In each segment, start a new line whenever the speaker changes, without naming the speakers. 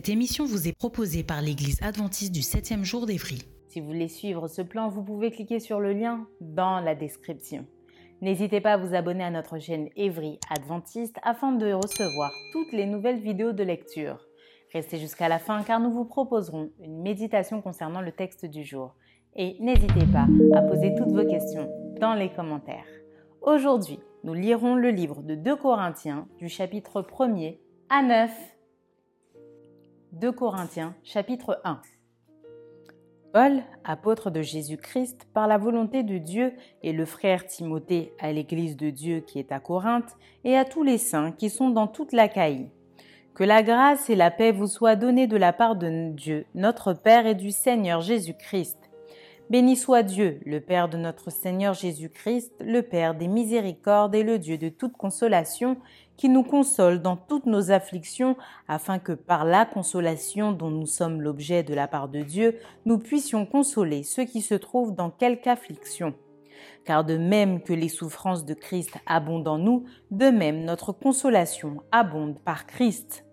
Cette émission vous est proposée par l'Église adventiste du 7e jour d'Évry.
Si vous voulez suivre ce plan, vous pouvez cliquer sur le lien dans la description. N'hésitez pas à vous abonner à notre chaîne Évry Adventiste afin de recevoir toutes les nouvelles vidéos de lecture. Restez jusqu'à la fin car nous vous proposerons une méditation concernant le texte du jour. Et n'hésitez pas à poser toutes vos questions dans les commentaires. Aujourd'hui, nous lirons le livre de 2 Corinthiens du chapitre 1er à 9 2 Corinthiens chapitre 1 Paul, apôtre de Jésus-Christ, par la volonté de Dieu, et le frère Timothée à l'Église de Dieu qui est à Corinthe, et à tous les saints qui sont dans toute l'Achaïe. Que la grâce et la paix vous soient données de la part de Dieu, notre Père et du Seigneur Jésus-Christ. Béni soit Dieu, le Père de notre Seigneur Jésus-Christ, le Père des miséricordes et le Dieu de toute consolation, qui nous console dans toutes nos afflictions, afin que par la consolation dont nous sommes l'objet de la part de Dieu, nous puissions consoler ceux qui se trouvent dans quelque affliction. Car de même que les souffrances de Christ abondent en nous, de même notre consolation abonde par Christ.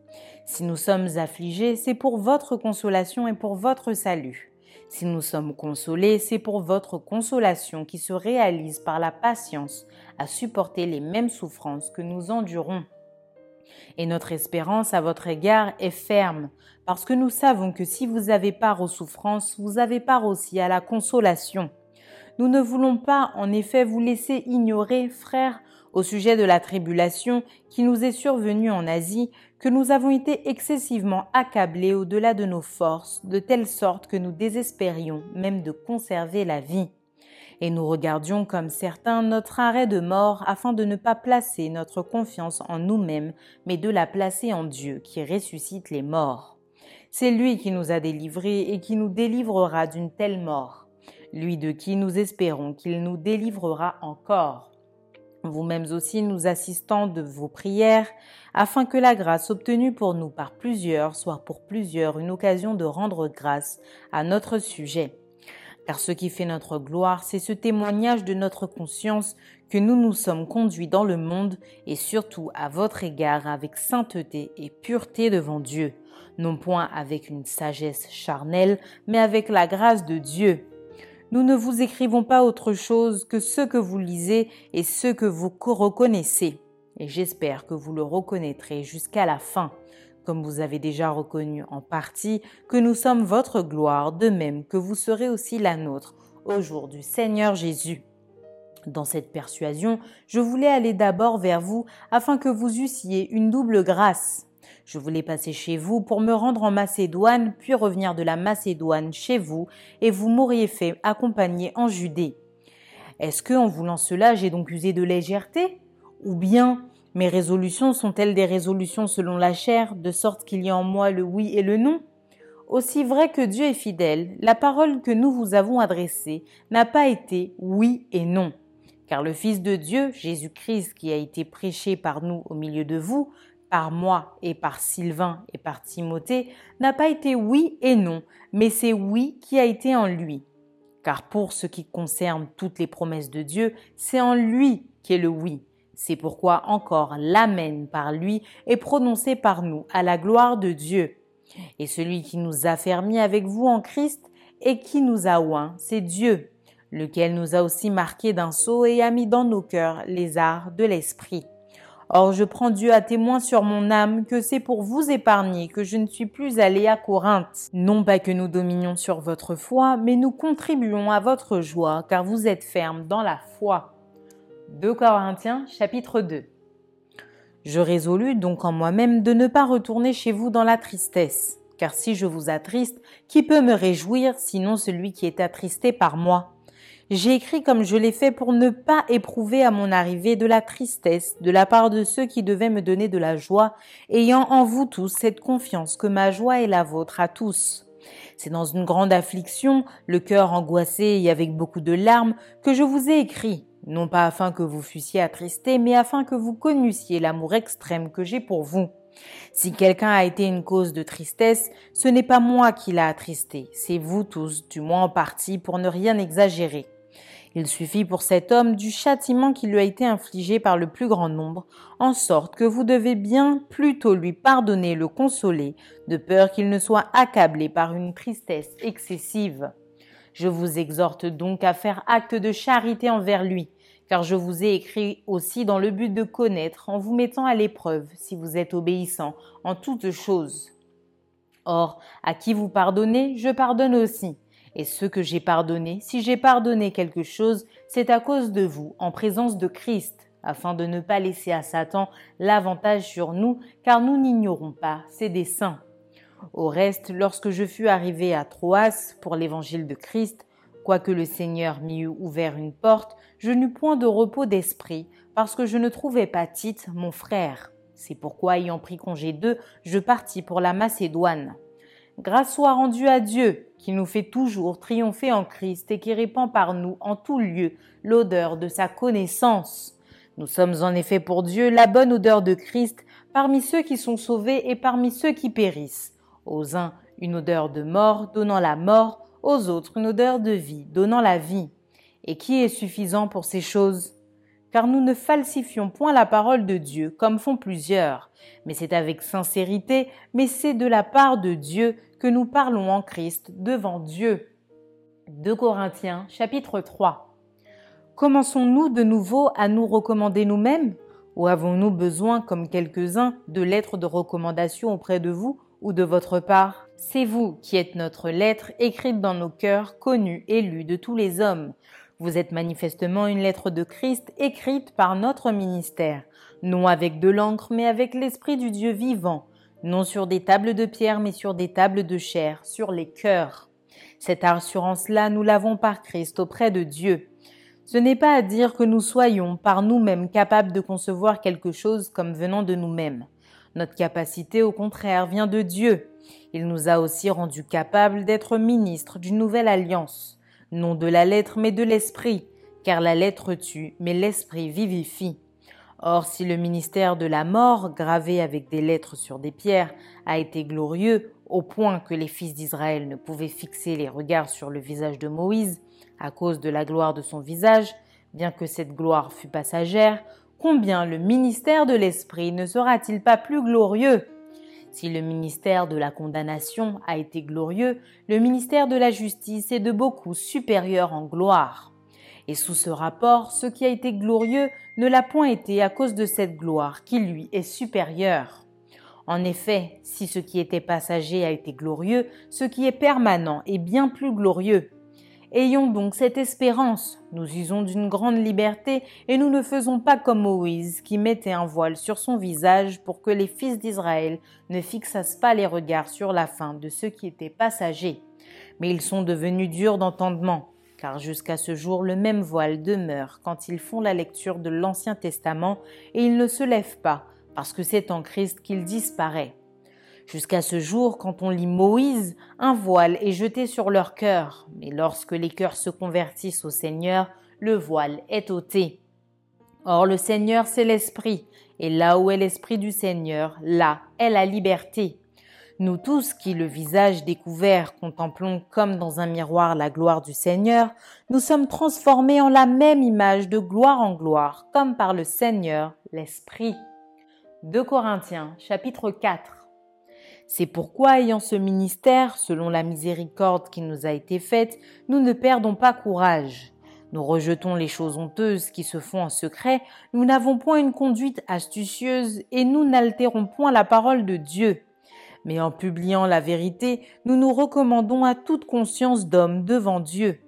Si nous sommes affligés, c'est pour votre consolation et pour votre salut. Si nous sommes consolés, c'est pour votre consolation qui se réalise par la patience à supporter les mêmes souffrances que nous endurons. Et notre espérance à votre égard est ferme, parce que nous savons que si vous avez part aux souffrances, vous avez part aussi à la consolation. Nous ne voulons pas, en effet, vous laisser ignorer, frères, au sujet de la tribulation qui nous est survenue en Asie, que nous avons été excessivement accablés au-delà de nos forces, de telle sorte que nous désespérions même de conserver la vie. Et nous regardions comme certains notre arrêt de mort afin de ne pas placer notre confiance en nous-mêmes, mais de la placer en Dieu qui ressuscite les morts. C'est lui qui nous a délivrés et qui nous délivrera d'une telle mort, lui de qui nous espérons qu'il nous délivrera encore vous-mêmes aussi nous assistants de vos prières, afin que la grâce obtenue pour nous par plusieurs soit pour plusieurs une occasion de rendre grâce à notre sujet. Car ce qui fait notre gloire, c'est ce témoignage de notre conscience que nous nous sommes conduits dans le monde et surtout à votre égard avec sainteté et pureté devant Dieu, non point avec une sagesse charnelle, mais avec la grâce de Dieu nous ne vous écrivons pas autre chose que ce que vous lisez et ce que vous reconnaissez. Et j'espère que vous le reconnaîtrez jusqu'à la fin, comme vous avez déjà reconnu en partie que nous sommes votre gloire, de même que vous serez aussi la nôtre au jour du Seigneur Jésus. Dans cette persuasion, je voulais aller d'abord vers vous afin que vous eussiez une double grâce je voulais passer chez vous pour me rendre en Macédoine, puis revenir de la Macédoine chez vous, et vous m'auriez fait accompagner en Judée. Est-ce que, en voulant cela, j'ai donc usé de légèreté? Ou bien mes résolutions sont-elles des résolutions selon la chair, de sorte qu'il y a en moi le oui et le non? Aussi vrai que Dieu est fidèle, la parole que nous vous avons adressée n'a pas été oui et non. Car le Fils de Dieu, Jésus-Christ, qui a été prêché par nous au milieu de vous, par moi et par Sylvain et par Timothée n'a pas été oui et non, mais c'est oui qui a été en lui. Car pour ce qui concerne toutes les promesses de Dieu, c'est en lui qu'est le oui. C'est pourquoi encore l'Amen par lui est prononcé par nous à la gloire de Dieu. Et celui qui nous a fermis avec vous en Christ et qui nous a oint, c'est Dieu, lequel nous a aussi marqués d'un sceau et a mis dans nos cœurs les arts de l'esprit. Or je prends Dieu à témoin sur mon âme que c'est pour vous épargner que je ne suis plus allé à Corinthe. Non pas que nous dominions sur votre foi, mais nous contribuons à votre joie, car vous êtes fermes dans la foi. 2 Corinthiens chapitre 2 Je résolus donc en moi-même de ne pas retourner chez vous dans la tristesse, car si je vous attriste, qui peut me réjouir sinon celui qui est attristé par moi? J'ai écrit comme je l'ai fait pour ne pas éprouver à mon arrivée de la tristesse de la part de ceux qui devaient me donner de la joie, ayant en vous tous cette confiance que ma joie est la vôtre à tous. C'est dans une grande affliction, le cœur angoissé et avec beaucoup de larmes, que je vous ai écrit, non pas afin que vous fussiez attristés, mais afin que vous connussiez l'amour extrême que j'ai pour vous. Si quelqu'un a été une cause de tristesse, ce n'est pas moi qui l'a attristé, c'est vous tous, du moins en partie, pour ne rien exagérer. Il suffit pour cet homme du châtiment qui lui a été infligé par le plus grand nombre, en sorte que vous devez bien plutôt lui pardonner le consoler, de peur qu'il ne soit accablé par une tristesse excessive. Je vous exhorte donc à faire acte de charité envers lui, car je vous ai écrit aussi dans le but de connaître, en vous mettant à l'épreuve, si vous êtes obéissant en toutes choses. Or, à qui vous pardonnez, je pardonne aussi. Et ce que j'ai pardonné, si j'ai pardonné quelque chose, c'est à cause de vous, en présence de Christ, afin de ne pas laisser à Satan l'avantage sur nous, car nous n'ignorons pas ses desseins. Au reste, lorsque je fus arrivé à Troas pour l'évangile de Christ, quoique le Seigneur m'y eût ouvert une porte, je n'eus point de repos d'esprit, parce que je ne trouvais pas Tite, mon frère. C'est pourquoi, ayant pris congé d'eux, je partis pour la Macédoine. Grâce soit rendue à Dieu, qui nous fait toujours triompher en Christ et qui répand par nous en tout lieu l'odeur de sa connaissance. Nous sommes en effet pour Dieu la bonne odeur de Christ parmi ceux qui sont sauvés et parmi ceux qui périssent. Aux uns une odeur de mort donnant la mort, aux autres une odeur de vie donnant la vie. Et qui est suffisant pour ces choses? Car nous ne falsifions point la parole de Dieu comme font plusieurs, mais c'est avec sincérité, mais c'est de la part de Dieu que nous parlons en Christ devant Dieu. 2 Corinthiens chapitre 3 Commençons-nous de nouveau à nous recommander nous-mêmes Ou avons-nous besoin, comme quelques-uns, de lettres de recommandation auprès de vous ou de votre part? C'est vous qui êtes notre lettre écrite dans nos cœurs, connue et lue de tous les hommes. Vous êtes manifestement une lettre de Christ écrite par notre ministère, non avec de l'encre, mais avec l'Esprit du Dieu vivant, non sur des tables de pierre, mais sur des tables de chair, sur les cœurs. Cette assurance-là, nous l'avons par Christ auprès de Dieu. Ce n'est pas à dire que nous soyons par nous-mêmes capables de concevoir quelque chose comme venant de nous-mêmes. Notre capacité, au contraire, vient de Dieu. Il nous a aussi rendus capables d'être ministres d'une nouvelle alliance, non de la lettre, mais de l'esprit, car la lettre tue, mais l'esprit vivifie. Or, si le ministère de la mort, gravé avec des lettres sur des pierres, a été glorieux, au point que les fils d'Israël ne pouvaient fixer les regards sur le visage de Moïse, à cause de la gloire de son visage, bien que cette gloire fût passagère, combien le ministère de l'Esprit ne sera-t-il pas plus glorieux? Si le ministère de la condamnation a été glorieux, le ministère de la justice est de beaucoup supérieur en gloire. Et sous ce rapport, ce qui a été glorieux ne l'a point été à cause de cette gloire qui lui est supérieure. En effet, si ce qui était passager a été glorieux, ce qui est permanent est bien plus glorieux. Ayons donc cette espérance. Nous usons d'une grande liberté et nous ne faisons pas comme Moïse qui mettait un voile sur son visage pour que les fils d'Israël ne fixassent pas les regards sur la fin de ce qui était passager. Mais ils sont devenus durs d'entendement car jusqu'à ce jour le même voile demeure quand ils font la lecture de l'Ancien Testament et ils ne se lèvent pas, parce que c'est en Christ qu'il disparaît. Jusqu'à ce jour, quand on lit Moïse, un voile est jeté sur leur cœur, mais lorsque les cœurs se convertissent au Seigneur, le voile est ôté. Or le Seigneur c'est l'Esprit, et là où est l'Esprit du Seigneur, là est la liberté. Nous tous qui, le visage découvert, contemplons comme dans un miroir la gloire du Seigneur, nous sommes transformés en la même image de gloire en gloire, comme par le Seigneur, l'Esprit. 2 Corinthiens, chapitre 4. C'est pourquoi, ayant ce ministère, selon la miséricorde qui nous a été faite, nous ne perdons pas courage. Nous rejetons les choses honteuses qui se font en secret, nous n'avons point une conduite astucieuse et nous n'altérons point la parole de Dieu mais en publiant la vérité, nous nous recommandons à toute conscience d'homme devant Dieu.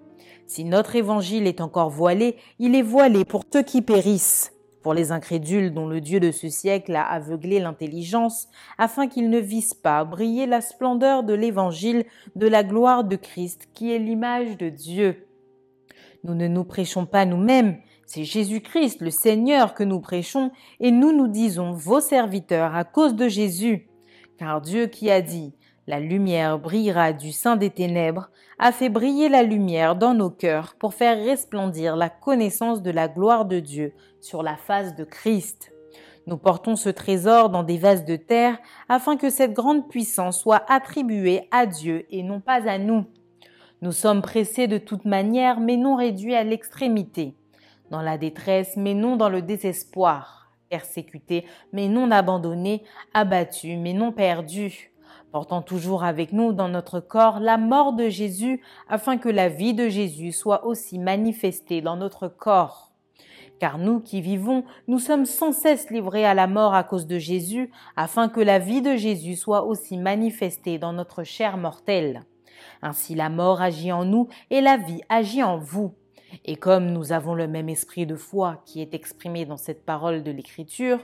Si notre évangile est encore voilé, il est voilé pour ceux qui périssent. pour les incrédules dont le Dieu de ce siècle a aveuglé l'intelligence, afin qu'ils ne vissent pas briller la splendeur de l'Évangile de la gloire de Christ, qui est l'image de Dieu. Nous ne nous prêchons pas nous-mêmes, c'est Jésus-Christ, le Seigneur, que nous prêchons, et nous nous disons vos serviteurs à cause de Jésus. Car Dieu qui a dit La lumière brillera du sein des ténèbres, a fait briller la lumière dans nos cœurs pour faire resplendir la connaissance de la gloire de Dieu sur la face de Christ. Nous portons ce trésor dans des vases de terre afin que cette grande puissance soit attribuée à Dieu et non pas à nous. Nous sommes pressés de toute manière mais non réduits à l'extrémité dans la détresse, mais non dans le désespoir, persécutés, mais non abandonnés, abattus, mais non perdus, portant toujours avec nous dans notre corps la mort de Jésus, afin que la vie de Jésus soit aussi manifestée dans notre corps. Car nous qui vivons, nous sommes sans cesse livrés à la mort à cause de Jésus, afin que la vie de Jésus soit aussi manifestée dans notre chair mortelle. Ainsi la mort agit en nous et la vie agit en vous. Et comme nous avons le même esprit de foi qui est exprimé dans cette parole de l'Écriture,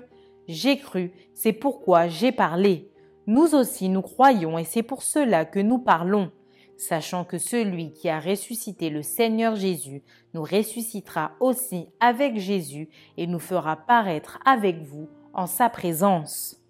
j'ai cru, c'est pourquoi j'ai parlé. Nous aussi nous croyons et c'est pour cela que nous parlons, sachant que celui qui a ressuscité le Seigneur Jésus nous ressuscitera aussi avec Jésus et nous fera paraître avec vous en sa présence.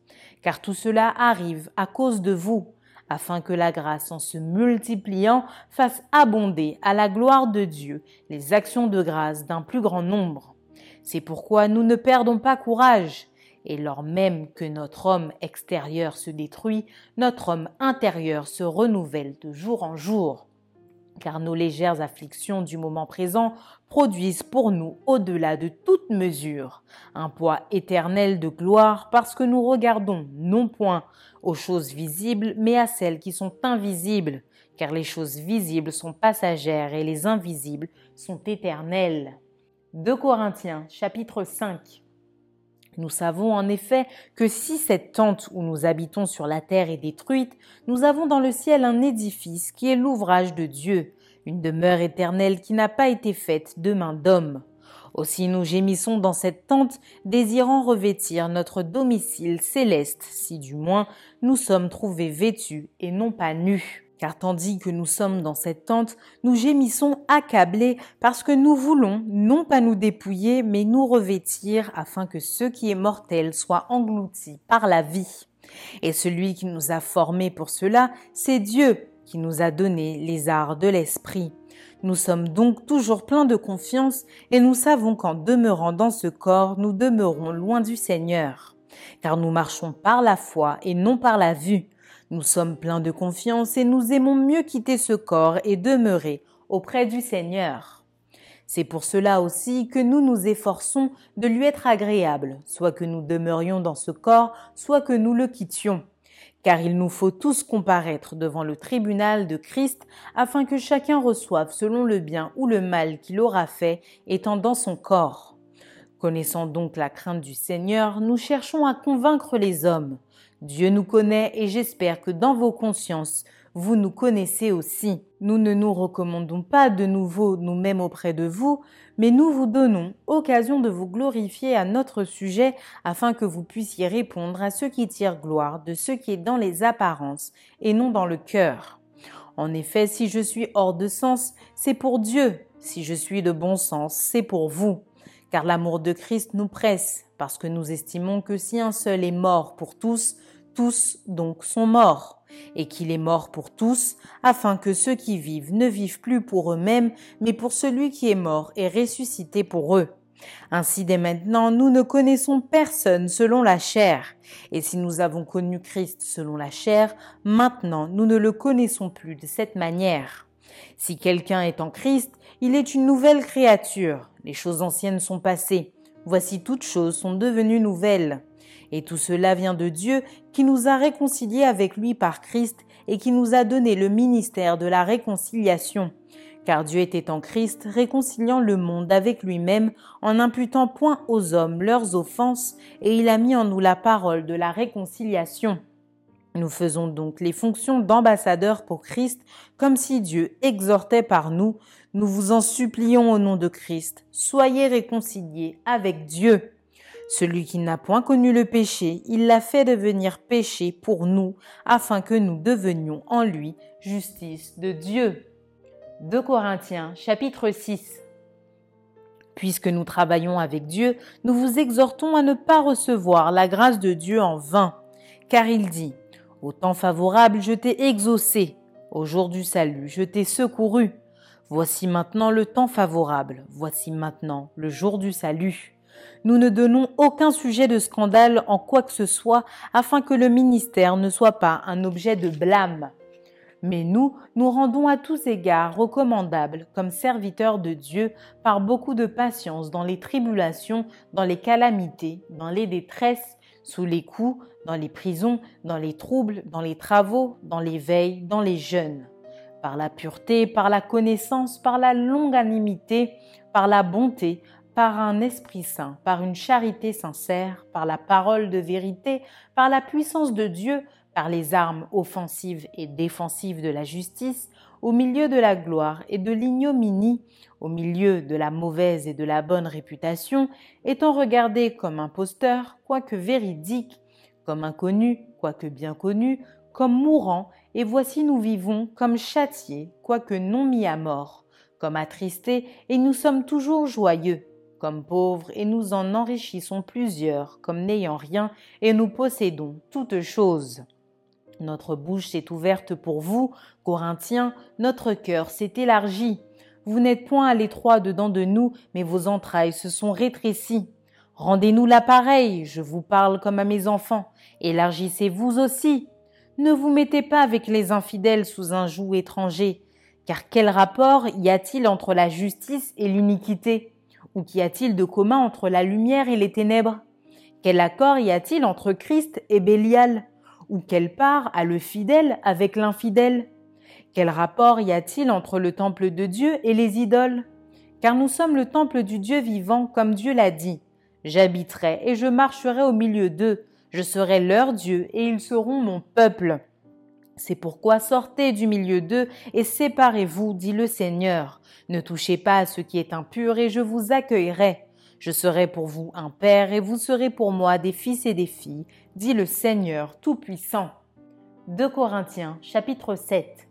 Car tout cela arrive à cause de vous afin que la grâce en se multipliant fasse abonder à la gloire de Dieu les actions de grâce d'un plus grand nombre. C'est pourquoi nous ne perdons pas courage, et lors même que notre homme extérieur se détruit, notre homme intérieur se renouvelle de jour en jour car nos légères afflictions du moment présent produisent pour nous, au-delà de toute mesure, un poids éternel de gloire parce que nous regardons non point aux choses visibles, mais à celles qui sont invisibles, car les choses visibles sont passagères et les invisibles sont éternelles. 2 Corinthiens chapitre 5 nous savons en effet que si cette tente où nous habitons sur la terre est détruite, nous avons dans le ciel un édifice qui est l'ouvrage de Dieu, une demeure éternelle qui n'a pas été faite de main d'homme. Aussi nous gémissons dans cette tente, désirant revêtir notre domicile céleste, si du moins nous sommes trouvés vêtus et non pas nus. Car tandis que nous sommes dans cette tente, nous gémissons accablés parce que nous voulons non pas nous dépouiller, mais nous revêtir afin que ce qui est mortel soit englouti par la vie. Et celui qui nous a formés pour cela, c'est Dieu qui nous a donné les arts de l'esprit. Nous sommes donc toujours pleins de confiance et nous savons qu'en demeurant dans ce corps, nous demeurons loin du Seigneur. Car nous marchons par la foi et non par la vue. Nous sommes pleins de confiance et nous aimons mieux quitter ce corps et demeurer auprès du Seigneur. C'est pour cela aussi que nous nous efforçons de lui être agréables, soit que nous demeurions dans ce corps, soit que nous le quittions. Car il nous faut tous comparaître devant le tribunal de Christ afin que chacun reçoive selon le bien ou le mal qu'il aura fait étant dans son corps. Connaissant donc la crainte du Seigneur, nous cherchons à convaincre les hommes. Dieu nous connaît et j'espère que dans vos consciences, vous nous connaissez aussi. Nous ne nous recommandons pas de nouveau nous-mêmes auprès de vous, mais nous vous donnons occasion de vous glorifier à notre sujet afin que vous puissiez répondre à ceux qui tirent gloire de ce qui est dans les apparences et non dans le cœur. En effet, si je suis hors de sens, c'est pour Dieu. Si je suis de bon sens, c'est pour vous. Car l'amour de Christ nous presse, parce que nous estimons que si un seul est mort pour tous, tous donc sont morts, et qu'il est mort pour tous, afin que ceux qui vivent ne vivent plus pour eux-mêmes, mais pour celui qui est mort et ressuscité pour eux. Ainsi dès maintenant, nous ne connaissons personne selon la chair, et si nous avons connu Christ selon la chair, maintenant nous ne le connaissons plus de cette manière. Si quelqu'un est en Christ, il est une nouvelle créature, les choses anciennes sont passées, voici toutes choses sont devenues nouvelles. Et tout cela vient de Dieu qui nous a réconciliés avec lui par Christ et qui nous a donné le ministère de la réconciliation. Car Dieu était en Christ, réconciliant le monde avec lui-même, en n'imputant point aux hommes leurs offenses, et il a mis en nous la parole de la réconciliation. Nous faisons donc les fonctions d'ambassadeurs pour Christ, comme si Dieu exhortait par nous, nous vous en supplions au nom de Christ, soyez réconciliés avec Dieu. Celui qui n'a point connu le péché, il l'a fait devenir péché pour nous, afin que nous devenions en lui justice de Dieu. 2 Corinthiens chapitre 6 Puisque nous travaillons avec Dieu, nous vous exhortons à ne pas recevoir la grâce de Dieu en vain, car il dit, Au temps favorable, je t'ai exaucé, au jour du salut, je t'ai secouru. Voici maintenant le temps favorable, voici maintenant le jour du salut. Nous ne donnons aucun sujet de scandale en quoi que ce soit afin que le ministère ne soit pas un objet de blâme. Mais nous, nous rendons à tous égards recommandables comme serviteurs de Dieu par beaucoup de patience dans les tribulations, dans les calamités, dans les détresses, sous les coups, dans les prisons, dans les troubles, dans les travaux, dans les veilles, dans les jeûnes par la pureté, par la connaissance, par la longanimité, par la bonté, par un esprit saint, par une charité sincère, par la parole de vérité, par la puissance de Dieu, par les armes offensives et défensives de la justice, au milieu de la gloire et de l'ignominie, au milieu de la mauvaise et de la bonne réputation, étant regardé comme imposteur, quoique véridique, comme inconnu, quoique bien connu, comme mourant, et voici nous vivons comme châtiés, quoique non mis à mort, comme attristés, et nous sommes toujours joyeux, comme pauvres, et nous en enrichissons plusieurs, comme n'ayant rien, et nous possédons toutes choses. Notre bouche s'est ouverte pour vous, Corinthiens, notre cœur s'est élargi. Vous n'êtes point à l'étroit dedans de nous, mais vos entrailles se sont rétrécies. Rendez-nous l'appareil, je vous parle comme à mes enfants. Élargissez vous aussi. Ne vous mettez pas avec les infidèles sous un joug étranger, car quel rapport y a-t-il entre la justice et l'iniquité? Ou qu'y a-t-il de commun entre la lumière et les ténèbres? Quel accord y a-t-il entre Christ et Bélial? Ou quelle part a le fidèle avec l'infidèle? Quel rapport y a-t-il entre le temple de Dieu et les idoles? Car nous sommes le temple du Dieu vivant, comme Dieu l'a dit. J'habiterai et je marcherai au milieu d'eux. Je serai leur Dieu et ils seront mon peuple. C'est pourquoi sortez du milieu d'eux et séparez-vous, dit le Seigneur. Ne touchez pas à ce qui est impur et je vous accueillerai. Je serai pour vous un père et vous serez pour moi des fils et des filles, dit le Seigneur Tout-Puissant. 2 Corinthiens chapitre 7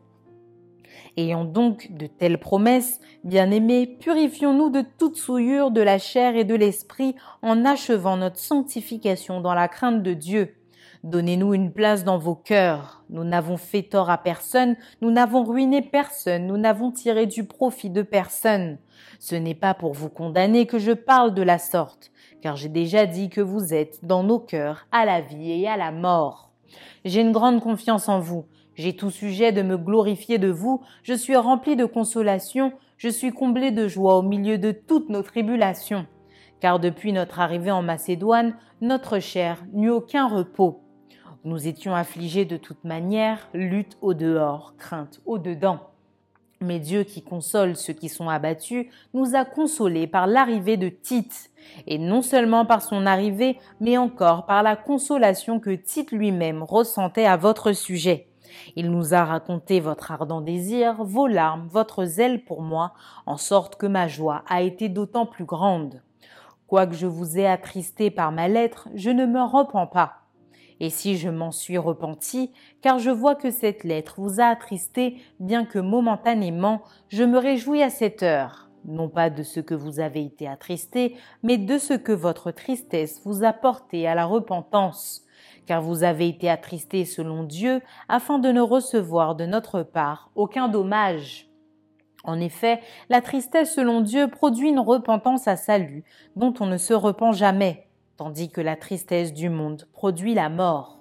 Ayant donc de telles promesses, bien-aimés, purifions-nous de toute souillure de la chair et de l'esprit en achevant notre sanctification dans la crainte de Dieu. Donnez-nous une place dans vos cœurs. Nous n'avons fait tort à personne, nous n'avons ruiné personne, nous n'avons tiré du profit de personne. Ce n'est pas pour vous condamner que je parle de la sorte, car j'ai déjà dit que vous êtes dans nos cœurs à la vie et à la mort. J'ai une grande confiance en vous. J'ai tout sujet de me glorifier de vous, je suis rempli de consolation, je suis comblé de joie au milieu de toutes nos tribulations. Car depuis notre arrivée en Macédoine, notre chair n'eut aucun repos. Nous étions affligés de toute manière, lutte au dehors, crainte au dedans. Mais Dieu qui console ceux qui sont abattus nous a consolés par l'arrivée de Tite, et non seulement par son arrivée, mais encore par la consolation que Tite lui-même ressentait à votre sujet. Il nous a raconté votre ardent désir, vos larmes, votre zèle pour moi, en sorte que ma joie a été d'autant plus grande. Quoique je vous ai attristé par ma lettre, je ne me repens pas. Et si je m'en suis repenti, car je vois que cette lettre vous a attristé, bien que momentanément, je me réjouis à cette heure, non pas de ce que vous avez été attristé, mais de ce que votre tristesse vous a porté à la repentance. Car vous avez été attristés selon Dieu, afin de ne recevoir de notre part aucun dommage. En effet, la tristesse selon Dieu produit une repentance à salut, dont on ne se repent jamais, tandis que la tristesse du monde produit la mort.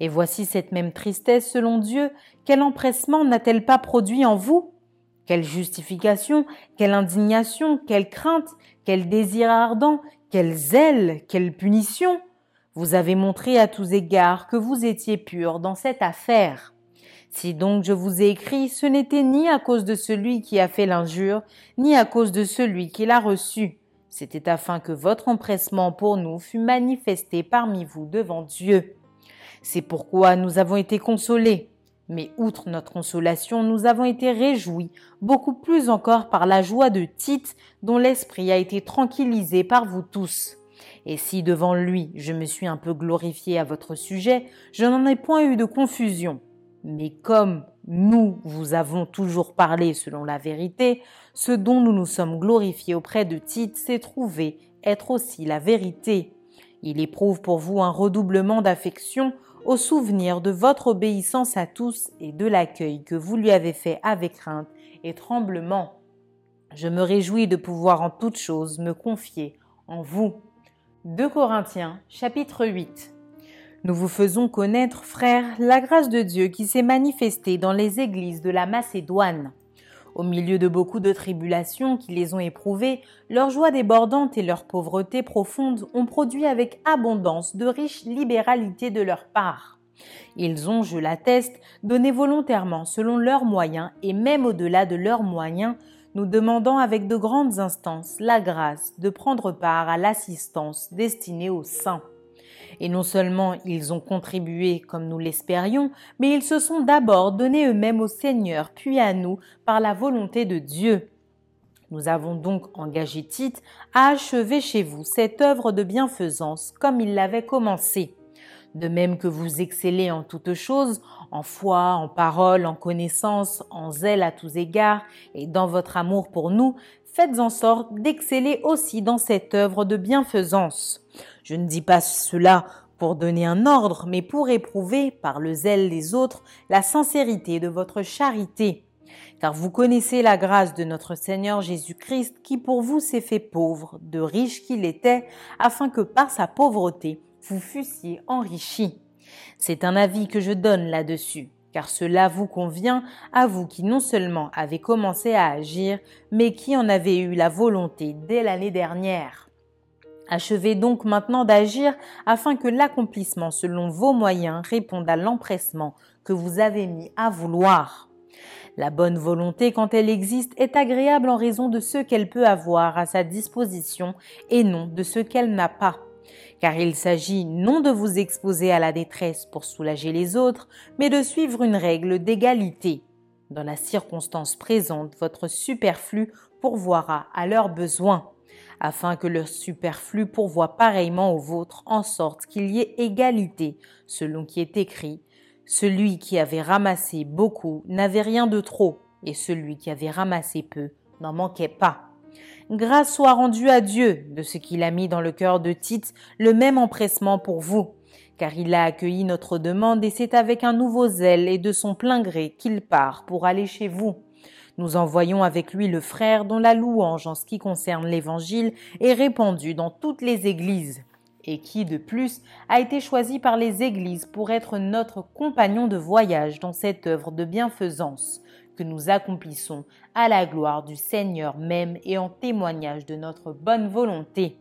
Et voici cette même tristesse selon Dieu, quel empressement n'a-t-elle pas produit en vous? Quelle justification, quelle indignation, quelle crainte, quel désir ardent, quel zèle, quelle punition? Vous avez montré à tous égards que vous étiez pur dans cette affaire. Si donc je vous ai écrit, ce n'était ni à cause de celui qui a fait l'injure, ni à cause de celui qui l'a reçu. C'était afin que votre empressement pour nous fût manifesté parmi vous devant Dieu. C'est pourquoi nous avons été consolés. Mais outre notre consolation, nous avons été réjouis, beaucoup plus encore par la joie de Tite, dont l'esprit a été tranquillisé par vous tous Et si devant lui je me suis un peu glorifié à votre sujet, je n'en ai point eu de confusion. Mais comme nous vous avons toujours parlé selon la vérité, ce dont nous nous sommes glorifiés auprès de Tite s'est trouvé être aussi la vérité. Il éprouve pour vous un redoublement d'affection au souvenir de votre obéissance à tous et de l'accueil que vous lui avez fait avec crainte et tremblement. Je me réjouis de pouvoir en toutes choses me confier en vous. 2 Corinthiens chapitre 8 Nous vous faisons connaître, frères, la grâce de Dieu qui s'est manifestée dans les églises de la Macédoine. Au milieu de beaucoup de tribulations qui les ont éprouvées, leur joie débordante et leur pauvreté profonde ont produit avec abondance de riches libéralités de leur part. Ils ont, je l'atteste, donné volontairement selon leurs moyens et même au-delà de leurs moyens nous demandant avec de grandes instances la grâce de prendre part à l'assistance destinée aux saints. Et non seulement ils ont contribué comme nous l'espérions, mais ils se sont d'abord donnés eux-mêmes au Seigneur, puis à nous, par la volonté de Dieu. Nous avons donc engagé Tite à achever chez vous cette œuvre de bienfaisance comme il l'avait commencé de même que vous excellez en toutes choses, en foi, en parole, en connaissance, en zèle à tous égards, et dans votre amour pour nous, faites en sorte d'exceller aussi dans cette œuvre de bienfaisance. Je ne dis pas cela pour donner un ordre, mais pour éprouver, par le zèle des autres, la sincérité de votre charité. Car vous connaissez la grâce de notre Seigneur Jésus-Christ qui pour vous s'est fait pauvre, de riche qu'il était, afin que par sa pauvreté, vous fussiez enrichis. C'est un avis que je donne là-dessus, car cela vous convient à vous qui non seulement avez commencé à agir, mais qui en avez eu la volonté dès l'année dernière. Achevez donc maintenant d'agir afin que l'accomplissement selon vos moyens réponde à l'empressement que vous avez mis à vouloir. La bonne volonté, quand elle existe, est agréable en raison de ce qu'elle peut avoir à sa disposition et non de ce qu'elle n'a pas car il s'agit non de vous exposer à la détresse pour soulager les autres, mais de suivre une règle d'égalité. Dans la circonstance présente, votre superflu pourvoira à leurs besoins, afin que leur superflu pourvoie pareillement au vôtre, en sorte qu'il y ait égalité, selon qui est écrit, celui qui avait ramassé beaucoup n'avait rien de trop, et celui qui avait ramassé peu n'en manquait pas. Grâce soit rendue à Dieu de ce qu'il a mis dans le cœur de Tite le même empressement pour vous, car il a accueilli notre demande et c'est avec un nouveau zèle et de son plein gré qu'il part pour aller chez vous. Nous envoyons avec lui le frère dont la louange en ce qui concerne l'Évangile est répandue dans toutes les églises, et qui, de plus, a été choisi par les églises pour être notre compagnon de voyage dans cette œuvre de bienfaisance nous accomplissons à la gloire du Seigneur même et en témoignage de notre bonne volonté.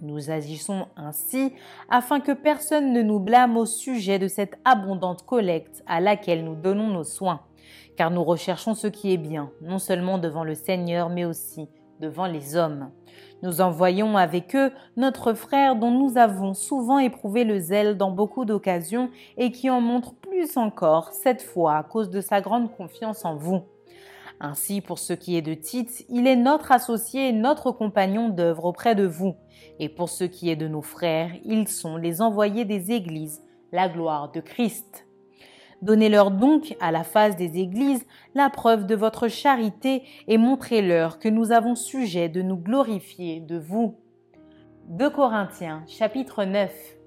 Nous agissons ainsi afin que personne ne nous blâme au sujet de cette abondante collecte à laquelle nous donnons nos soins, car nous recherchons ce qui est bien, non seulement devant le Seigneur, mais aussi devant les hommes. Nous envoyons avec eux notre frère dont nous avons souvent éprouvé le zèle dans beaucoup d'occasions et qui en montre encore cette fois à cause de sa grande confiance en vous. Ainsi, pour ce qui est de Tite, il est notre associé et notre compagnon d'œuvre auprès de vous. Et pour ce qui est de nos frères, ils sont les envoyés des églises, la gloire de Christ. Donnez-leur donc à la face des églises la preuve de votre charité et montrez-leur que nous avons sujet de nous glorifier de vous. 2 Corinthiens chapitre 9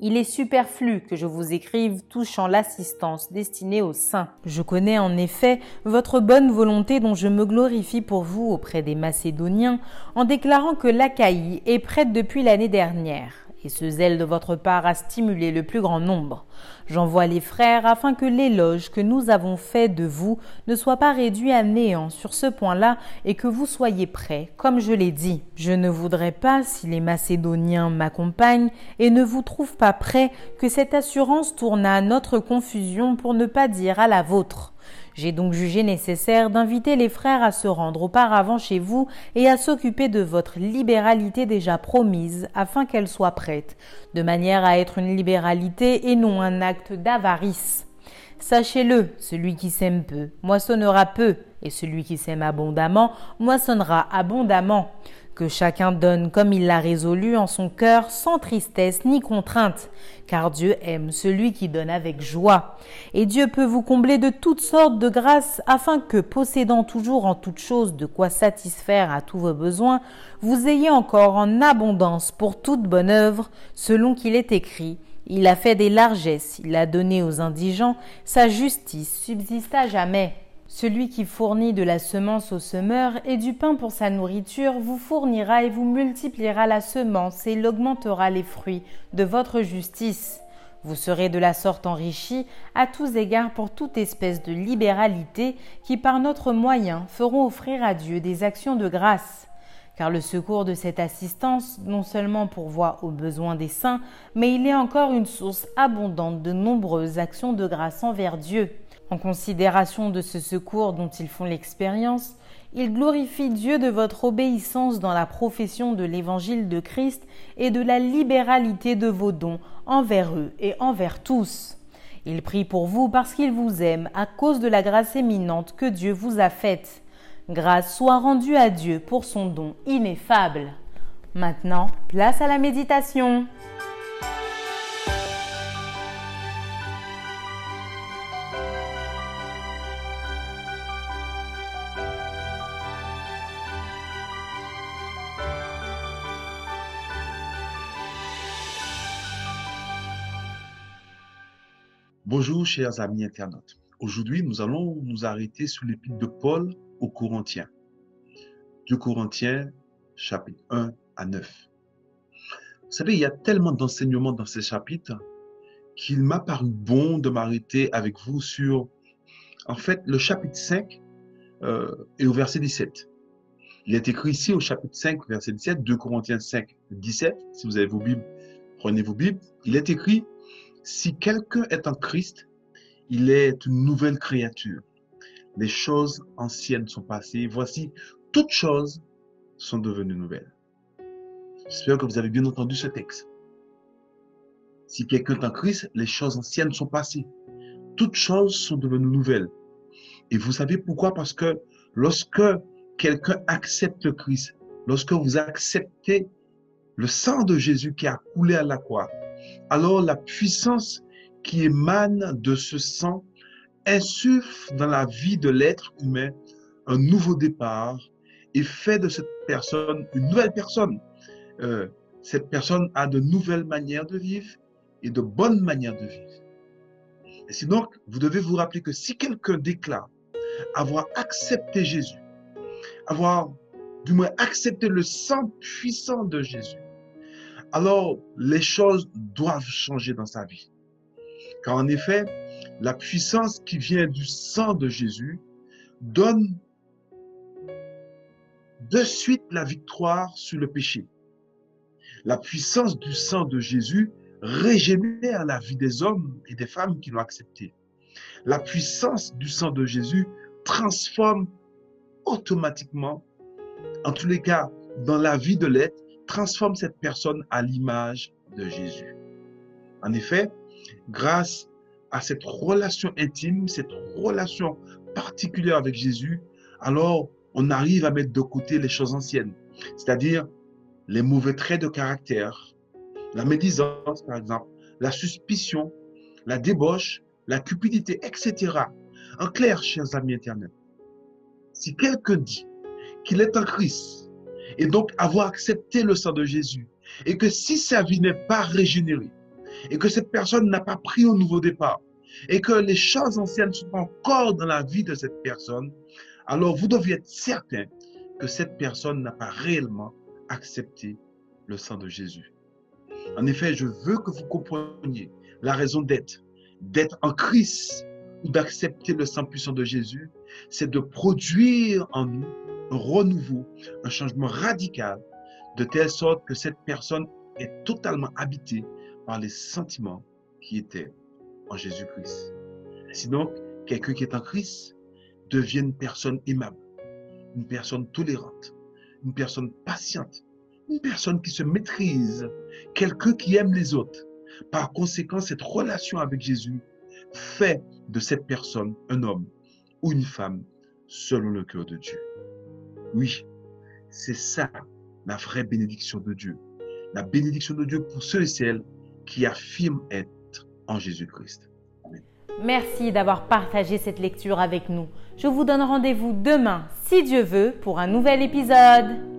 il est superflu que je vous écrive touchant l'assistance destinée aux saints. Je connais en effet votre bonne volonté dont je me glorifie pour vous auprès des Macédoniens en déclarant que l'Achaïe est prête depuis l'année dernière et ce zèle de votre part a stimulé le plus grand nombre. J'envoie les frères afin que l'éloge que nous avons fait de vous ne soit pas réduit à néant sur ce point-là et que vous soyez prêts, comme je l'ai dit. Je ne voudrais pas, si les Macédoniens m'accompagnent et ne vous trouvent pas prêts, que cette assurance tourne à notre confusion pour ne pas dire à la vôtre. J'ai donc jugé nécessaire d'inviter les frères à se rendre auparavant chez vous et à s'occuper de votre libéralité déjà promise afin qu'elle soit prête, de manière à être une libéralité et non un acte d'avarice. Sachez-le, celui qui sème peu moissonnera peu, et celui qui sème abondamment moissonnera abondamment. Que chacun donne comme il l'a résolu en son cœur, sans tristesse ni contrainte, car Dieu aime celui qui donne avec joie. Et Dieu peut vous combler de toutes sortes de grâces, afin que, possédant toujours en toutes choses de quoi satisfaire à tous vos besoins, vous ayez encore en abondance pour toute bonne œuvre, selon qu'il est écrit. Il a fait des largesses, il a donné aux indigents, sa justice subsiste à jamais. Celui qui fournit de la semence au semeur et du pain pour sa nourriture vous fournira et vous multipliera la semence et l'augmentera les fruits de votre justice. Vous serez de la sorte enrichis à tous égards pour toute espèce de libéralité qui par notre moyen feront offrir à Dieu des actions de grâce. Car le secours de cette assistance non seulement pourvoit aux besoins des saints, mais il est encore une source abondante de nombreuses actions de grâce envers Dieu. En considération de ce secours dont ils font l'expérience, ils glorifient Dieu de votre obéissance dans la profession de l'évangile de Christ et de la libéralité de vos dons envers eux et envers tous. Ils prient pour vous parce qu'ils vous aiment à cause de la grâce éminente que Dieu vous a faite. Grâce soit rendue à Dieu pour son don ineffable. Maintenant, place à la méditation.
Bonjour chers amis internautes. Aujourd'hui, nous allons nous arrêter sur l'épître de Paul aux Corinthiens. 2 Corinthiens, chapitre 1 à 9. Vous savez, il y a tellement d'enseignements dans ces chapitres qu'il m'a paru bon de m'arrêter avec vous sur, en fait, le chapitre 5 euh, et au verset 17. Il est écrit ici au chapitre 5, verset 17, 2 Corinthiens 5, 17. Si vous avez vos Bibles, prenez vos Bibles. Il est écrit, si quelqu'un est en Christ, il est une nouvelle créature. Les choses anciennes sont passées. Voici, toutes choses sont devenues nouvelles. J'espère que vous avez bien entendu ce texte. Si quelqu'un est en Christ, les choses anciennes sont passées. Toutes choses sont devenues nouvelles. Et vous savez pourquoi? Parce que lorsque quelqu'un accepte le Christ, lorsque vous acceptez le sang de Jésus qui a coulé à la croix, alors la puissance qui émane de ce sang insuffle dans la vie de l'être humain un nouveau départ et fait de cette personne une nouvelle personne. Euh, cette personne a de nouvelles manières de vivre et de bonnes manières de vivre. Et sinon, vous devez vous rappeler que si quelqu'un déclare avoir accepté Jésus, avoir du moins accepté le sang puissant de Jésus, alors les choses doivent changer dans sa vie. Car en effet, la puissance qui vient du sang de Jésus donne de suite la victoire sur le péché. La puissance du sang de Jésus régénère la vie des hommes et des femmes qui l'ont accepté. La puissance du sang de Jésus transforme automatiquement, en tous les cas, dans la vie de l'être, transforme cette personne à l'image de Jésus. En effet, grâce à cette relation intime, cette relation particulière avec Jésus, alors on arrive à mettre de côté les choses anciennes, c'est-à-dire les mauvais traits de caractère, la médisance par exemple, la suspicion, la débauche, la cupidité, etc. En clair, chers amis internet, si quelqu'un dit qu'il est en Christ, et donc avoir accepté le sang de Jésus. Et que si sa vie n'est pas régénérée, et que cette personne n'a pas pris au nouveau départ, et que les choses anciennes sont encore dans la vie de cette personne, alors vous devez être certain que cette personne n'a pas réellement accepté le sang de Jésus. En effet, je veux que vous compreniez la raison d'être, d'être en Christ ou d'accepter le sang puissant de Jésus, c'est de produire en nous un renouveau, un changement radical, de telle sorte que cette personne est totalement habitée par les sentiments qui étaient en Jésus-Christ. Sinon, quelqu'un qui est en Christ devient une personne aimable, une personne tolérante, une personne patiente, une personne qui se maîtrise, quelqu'un qui aime les autres. Par conséquent, cette relation avec Jésus fait de cette personne un homme ou une femme selon le cœur de Dieu. Oui, c'est ça la vraie bénédiction de Dieu. La bénédiction de Dieu pour ceux et celles qui affirment être en Jésus-Christ.
Merci d'avoir partagé cette lecture avec nous. Je vous donne rendez-vous demain, si Dieu veut, pour un nouvel épisode.